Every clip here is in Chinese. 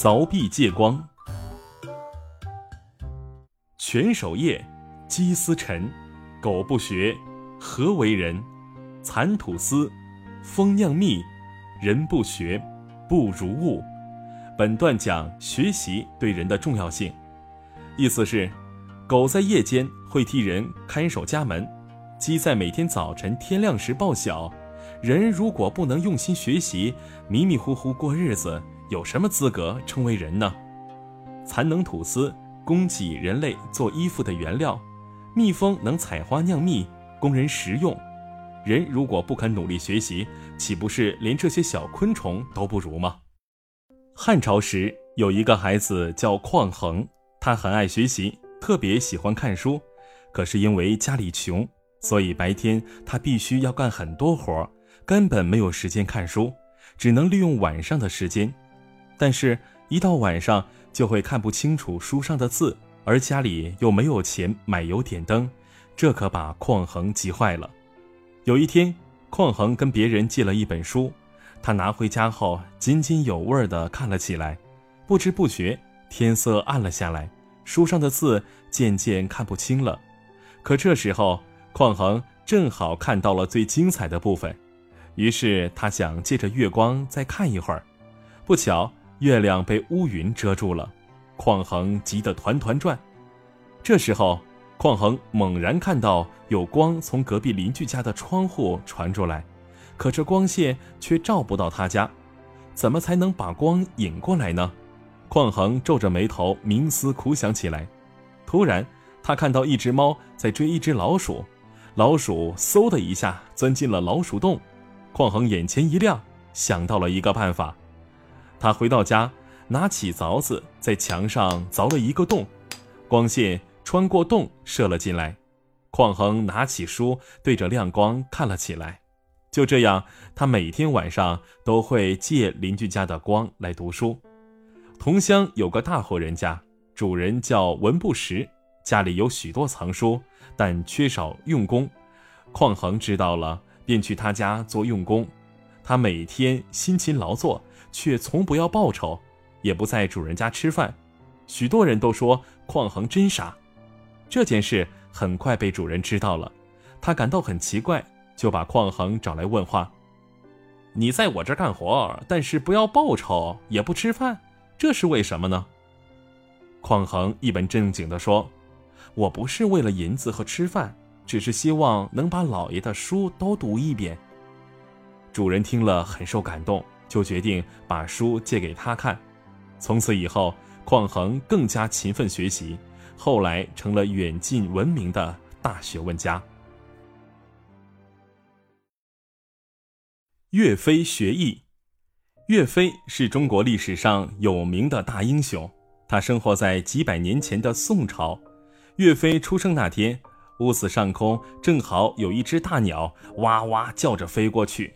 凿壁借光。犬守夜，鸡司晨，狗不学，何为人？蚕吐丝，蜂酿蜜，人不学，不如物。本段讲学习对人的重要性，意思是，狗在夜间会替人看守家门，鸡在每天早晨天亮时报晓。人如果不能用心学习，迷迷糊糊过日子，有什么资格称为人呢？蚕能吐丝，供给人类做衣服的原料；蜜蜂能采花酿蜜，供人食用。人如果不肯努力学习，岂不是连这些小昆虫都不如吗？汉朝时有一个孩子叫匡衡，他很爱学习，特别喜欢看书。可是因为家里穷，所以白天他必须要干很多活。根本没有时间看书，只能利用晚上的时间。但是，一到晚上就会看不清楚书上的字，而家里又没有钱买油点灯，这可把匡衡急坏了。有一天，匡衡跟别人借了一本书，他拿回家后津津有味地看了起来。不知不觉，天色暗了下来，书上的字渐渐看不清了。可这时候，匡衡正好看到了最精彩的部分。于是他想借着月光再看一会儿，不巧月亮被乌云遮住了，匡衡急得团团转。这时候，匡衡猛然看到有光从隔壁邻居家的窗户传出来，可这光线却照不到他家，怎么才能把光引过来呢？匡衡皱着眉头冥思苦想起来。突然，他看到一只猫在追一只老鼠，老鼠嗖的一下钻进了老鼠洞。匡衡眼前一亮，想到了一个办法。他回到家，拿起凿子在墙上凿了一个洞，光线穿过洞射了进来。匡衡拿起书，对着亮光看了起来。就这样，他每天晚上都会借邻居家的光来读书。同乡有个大户人家，主人叫文不识，家里有许多藏书，但缺少用功。匡衡知道了。便去他家做用功，他每天辛勤劳作，却从不要报酬，也不在主人家吃饭。许多人都说匡衡真傻。这件事很快被主人知道了，他感到很奇怪，就把匡衡找来问话：“你在我这干活，但是不要报酬，也不吃饭，这是为什么呢？”匡衡一本正经地说：“我不是为了银子和吃饭。”只是希望能把老爷的书都读一遍。主人听了很受感动，就决定把书借给他看。从此以后，匡衡更加勤奋学习，后来成了远近闻名的大学问家。岳飞学艺。岳飞是中国历史上有名的大英雄，他生活在几百年前的宋朝。岳飞出生那天。屋子上空正好有一只大鸟，哇哇叫着飞过去。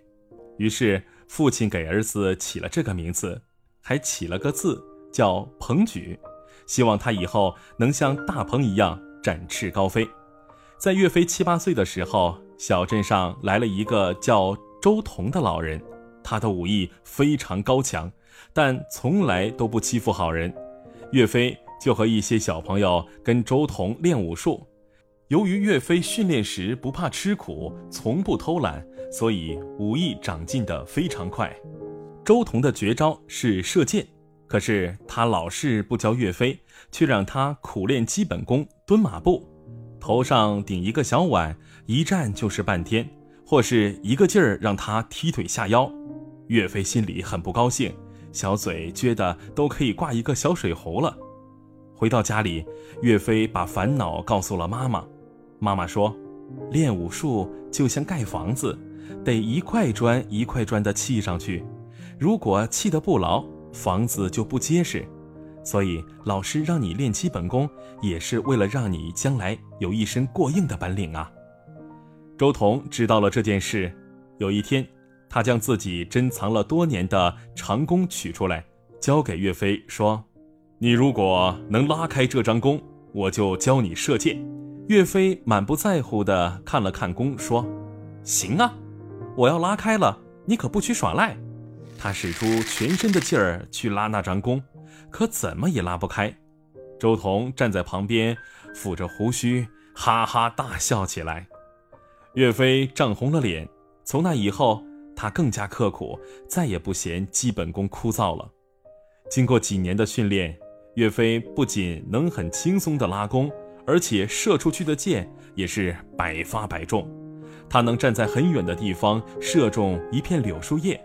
于是父亲给儿子起了这个名字，还起了个字叫鹏举，希望他以后能像大鹏一样展翅高飞。在岳飞七八岁的时候，小镇上来了一个叫周同的老人，他的武艺非常高强，但从来都不欺负好人。岳飞就和一些小朋友跟周同练武术。由于岳飞训练时不怕吃苦，从不偷懒，所以武艺长进的非常快。周同的绝招是射箭，可是他老是不教岳飞，却让他苦练基本功蹲马步，头上顶一个小碗，一站就是半天，或是一个劲儿让他踢腿下腰。岳飞心里很不高兴，小嘴撅得都可以挂一个小水壶了。回到家里，岳飞把烦恼告诉了妈妈。妈妈说：“练武术就像盖房子，得一块砖一块砖的砌上去。如果砌得不牢，房子就不结实。所以老师让你练基本功，也是为了让你将来有一身过硬的本领啊。”周彤知道了这件事，有一天，他将自己珍藏了多年的长弓取出来，交给岳飞说：“你如果能拉开这张弓，我就教你射箭。”岳飞满不在乎地看了看弓，说：“行啊，我要拉开了，你可不许耍赖。”他使出全身的劲儿去拉那张弓，可怎么也拉不开。周彤站在旁边，抚着胡须，哈哈大笑起来。岳飞涨红了脸。从那以后，他更加刻苦，再也不嫌基本功枯燥了。经过几年的训练，岳飞不仅能很轻松地拉弓，而且射出去的箭也是百发百中。他能站在很远的地方射中一片柳树叶。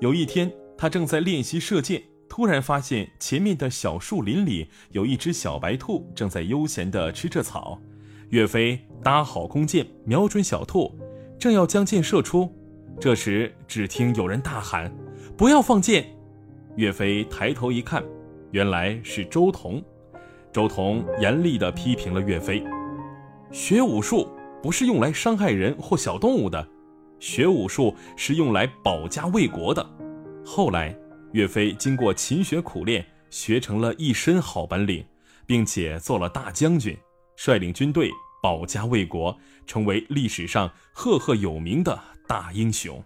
有一天，他正在练习射箭，突然发现前面的小树林里有一只小白兔正在悠闲地吃着草。岳飞搭好弓箭，瞄准小兔。正要将箭射出，这时只听有人大喊：“不要放箭！”岳飞抬头一看，原来是周彤。周彤严厉地批评了岳飞：“学武术不是用来伤害人或小动物的，学武术是用来保家卫国的。”后来，岳飞经过勤学苦练，学成了一身好本领，并且做了大将军，率领军队。保家卫国，成为历史上赫赫有名的大英雄。